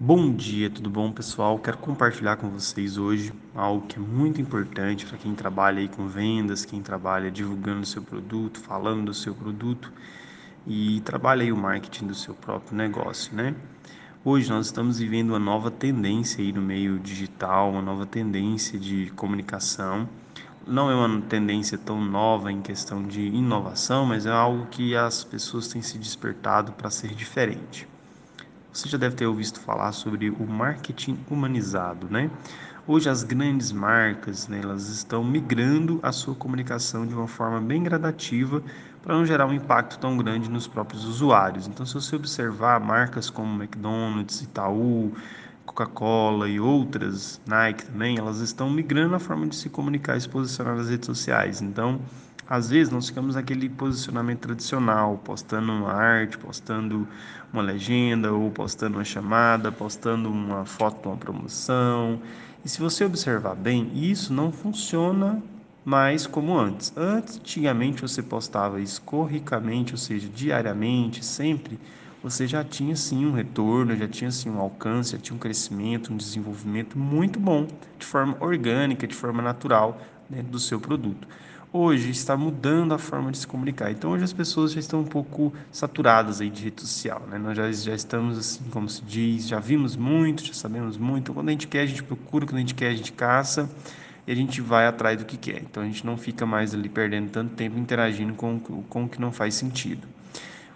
Bom dia, tudo bom, pessoal? Quero compartilhar com vocês hoje algo que é muito importante para quem trabalha aí com vendas, quem trabalha divulgando o seu produto, falando do seu produto e trabalha aí o marketing do seu próprio negócio, né? Hoje nós estamos vivendo uma nova tendência aí no meio digital, uma nova tendência de comunicação. Não é uma tendência tão nova em questão de inovação, mas é algo que as pessoas têm se despertado para ser diferente. Você já deve ter ouvido falar sobre o marketing humanizado, né? Hoje as grandes marcas, né, elas estão migrando a sua comunicação de uma forma bem gradativa para não gerar um impacto tão grande nos próprios usuários. Então, se você observar marcas como McDonald's, Itaú, Coca-Cola e outras, Nike também, elas estão migrando a forma de se comunicar e se posicionar nas redes sociais. Então, às vezes nós ficamos naquele posicionamento tradicional, postando uma arte, postando uma legenda, ou postando uma chamada, postando uma foto de uma promoção. E se você observar bem, isso não funciona mais como antes. Antigamente você postava isso corricamente, ou seja, diariamente, sempre, você já tinha sim um retorno, já tinha sim um alcance, já tinha um crescimento, um desenvolvimento muito bom, de forma orgânica, de forma natural, dentro do seu produto hoje está mudando a forma de se comunicar. Então hoje as pessoas já estão um pouco saturadas aí de rede social, né? Nós já, já estamos assim, como se diz, já vimos muito, já sabemos muito. Quando a gente quer, a gente procura, quando a gente quer, a gente caça e a gente vai atrás do que quer. Então a gente não fica mais ali perdendo tanto tempo interagindo com, com o que não faz sentido.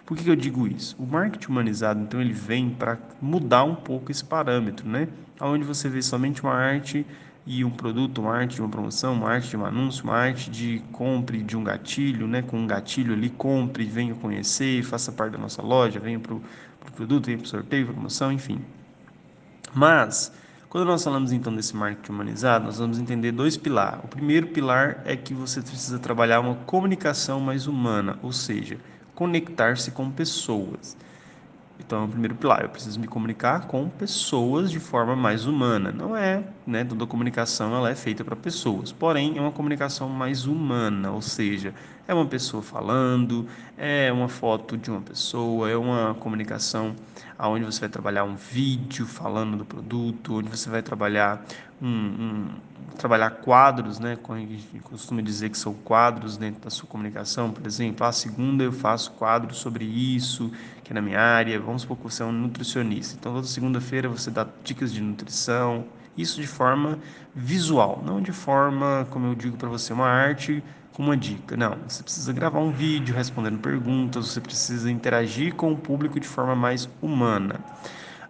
Por que, que eu digo isso? O marketing humanizado, então, ele vem para mudar um pouco esse parâmetro, né? Onde você vê somente uma arte e um produto, uma arte de uma promoção, uma arte de um anúncio, uma arte de compre de um gatilho, né? Com um gatilho ali, compre, venha conhecer, faça parte da nossa loja, venha para o pro produto, venha para o sorteio, promoção, enfim. Mas, quando nós falamos então desse marketing humanizado, nós vamos entender dois pilares. O primeiro pilar é que você precisa trabalhar uma comunicação mais humana, ou seja, conectar-se com pessoas. Então, é o primeiro pilar, eu preciso me comunicar com pessoas de forma mais humana. Não é, né, toda comunicação ela é feita para pessoas, porém é uma comunicação mais humana, ou seja, é uma pessoa falando, é uma foto de uma pessoa, é uma comunicação onde você vai trabalhar um vídeo falando do produto, onde você vai trabalhar um, um trabalhar quadros, né? A gente costuma dizer que são quadros dentro da sua comunicação, por exemplo, a segunda eu faço quadro sobre isso, que é na minha área. Vamos supor que você é um nutricionista. Então, toda segunda-feira você dá dicas de nutrição, isso de forma visual, não de forma, como eu digo para você, uma arte com uma dica. Não, você precisa gravar um vídeo respondendo perguntas, você precisa interagir com o público de forma mais humana.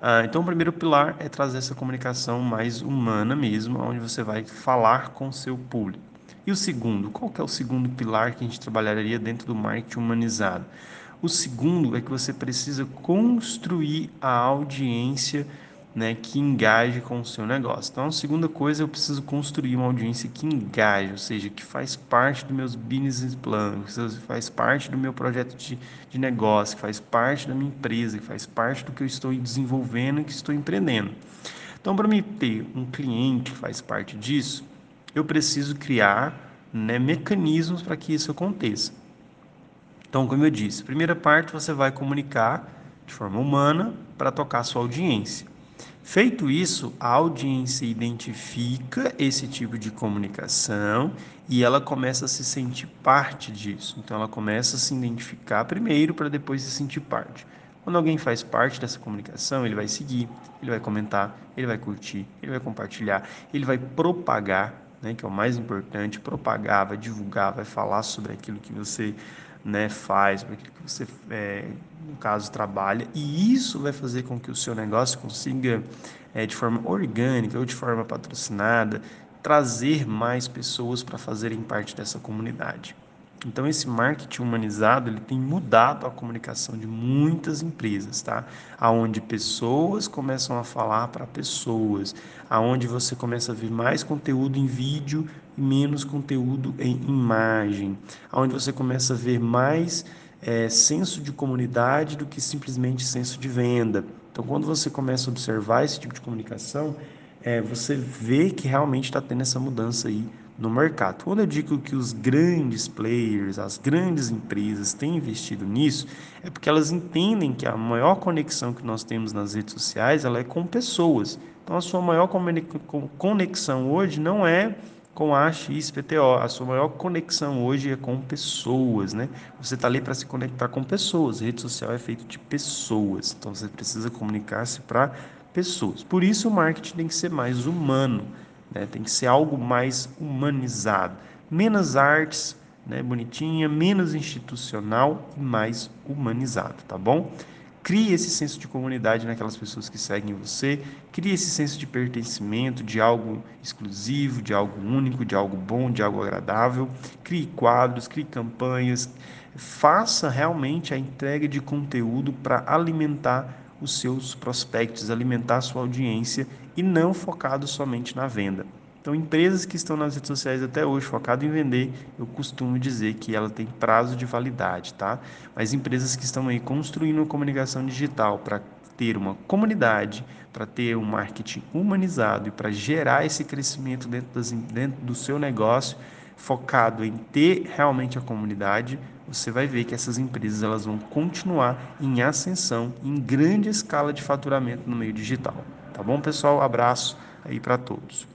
Ah, então, o primeiro pilar é trazer essa comunicação mais humana mesmo, onde você vai falar com o seu público. E o segundo, qual que é o segundo pilar que a gente trabalharia dentro do marketing humanizado? O segundo é que você precisa construir a audiência né, que engaje com o seu negócio. Então, a segunda coisa, eu preciso construir uma audiência que engaje, ou seja, que faz parte dos meus business plans, que faz parte do meu projeto de, de negócio, que faz parte da minha empresa, que faz parte do que eu estou desenvolvendo e que estou empreendendo. Então, para mim ter um cliente que faz parte disso, eu preciso criar né, mecanismos para que isso aconteça. Então, como eu disse, primeira parte você vai comunicar de forma humana para tocar a sua audiência. Feito isso, a audiência identifica esse tipo de comunicação e ela começa a se sentir parte disso. Então, ela começa a se identificar primeiro para depois se sentir parte. Quando alguém faz parte dessa comunicação, ele vai seguir, ele vai comentar, ele vai curtir, ele vai compartilhar, ele vai propagar, né, que é o mais importante, divulgar, vai falar sobre aquilo que você né, faz, sobre aquilo que você é, no caso, trabalha, e isso vai fazer com que o seu negócio consiga, é, de forma orgânica ou de forma patrocinada, trazer mais pessoas para fazerem parte dessa comunidade. Então esse marketing humanizado ele tem mudado a comunicação de muitas empresas, tá? Aonde pessoas começam a falar para pessoas, aonde você começa a ver mais conteúdo em vídeo e menos conteúdo em imagem, aonde você começa a ver mais é, senso de comunidade do que simplesmente senso de venda. Então, quando você começa a observar esse tipo de comunicação, é, você vê que realmente está tendo essa mudança aí no mercado. Quando eu digo que os grandes players, as grandes empresas têm investido nisso, é porque elas entendem que a maior conexão que nós temos nas redes sociais ela é com pessoas. Então, a sua maior conexão hoje não é com a XPTO. A sua maior conexão hoje é com pessoas, né? Você está ali para se conectar com pessoas. A rede social é feita de pessoas. Então, você precisa comunicar-se para pessoas. Por isso, o marketing tem que ser mais humano, né? Tem que ser algo mais humanizado. Menos artes, né? Bonitinha, menos institucional e mais humanizado, tá bom? Crie esse senso de comunidade naquelas pessoas que seguem você, crie esse senso de pertencimento, de algo exclusivo, de algo único, de algo bom, de algo agradável. Crie quadros, crie campanhas, faça realmente a entrega de conteúdo para alimentar os seus prospectos, alimentar a sua audiência e não focado somente na venda. Então, empresas que estão nas redes sociais até hoje focado em vender, eu costumo dizer que ela tem prazo de validade, tá? Mas empresas que estão aí construindo uma comunicação digital para ter uma comunidade, para ter um marketing humanizado e para gerar esse crescimento dentro, das, dentro do seu negócio, focado em ter realmente a comunidade, você vai ver que essas empresas elas vão continuar em ascensão, em grande escala de faturamento no meio digital. Tá bom, pessoal? Abraço aí para todos.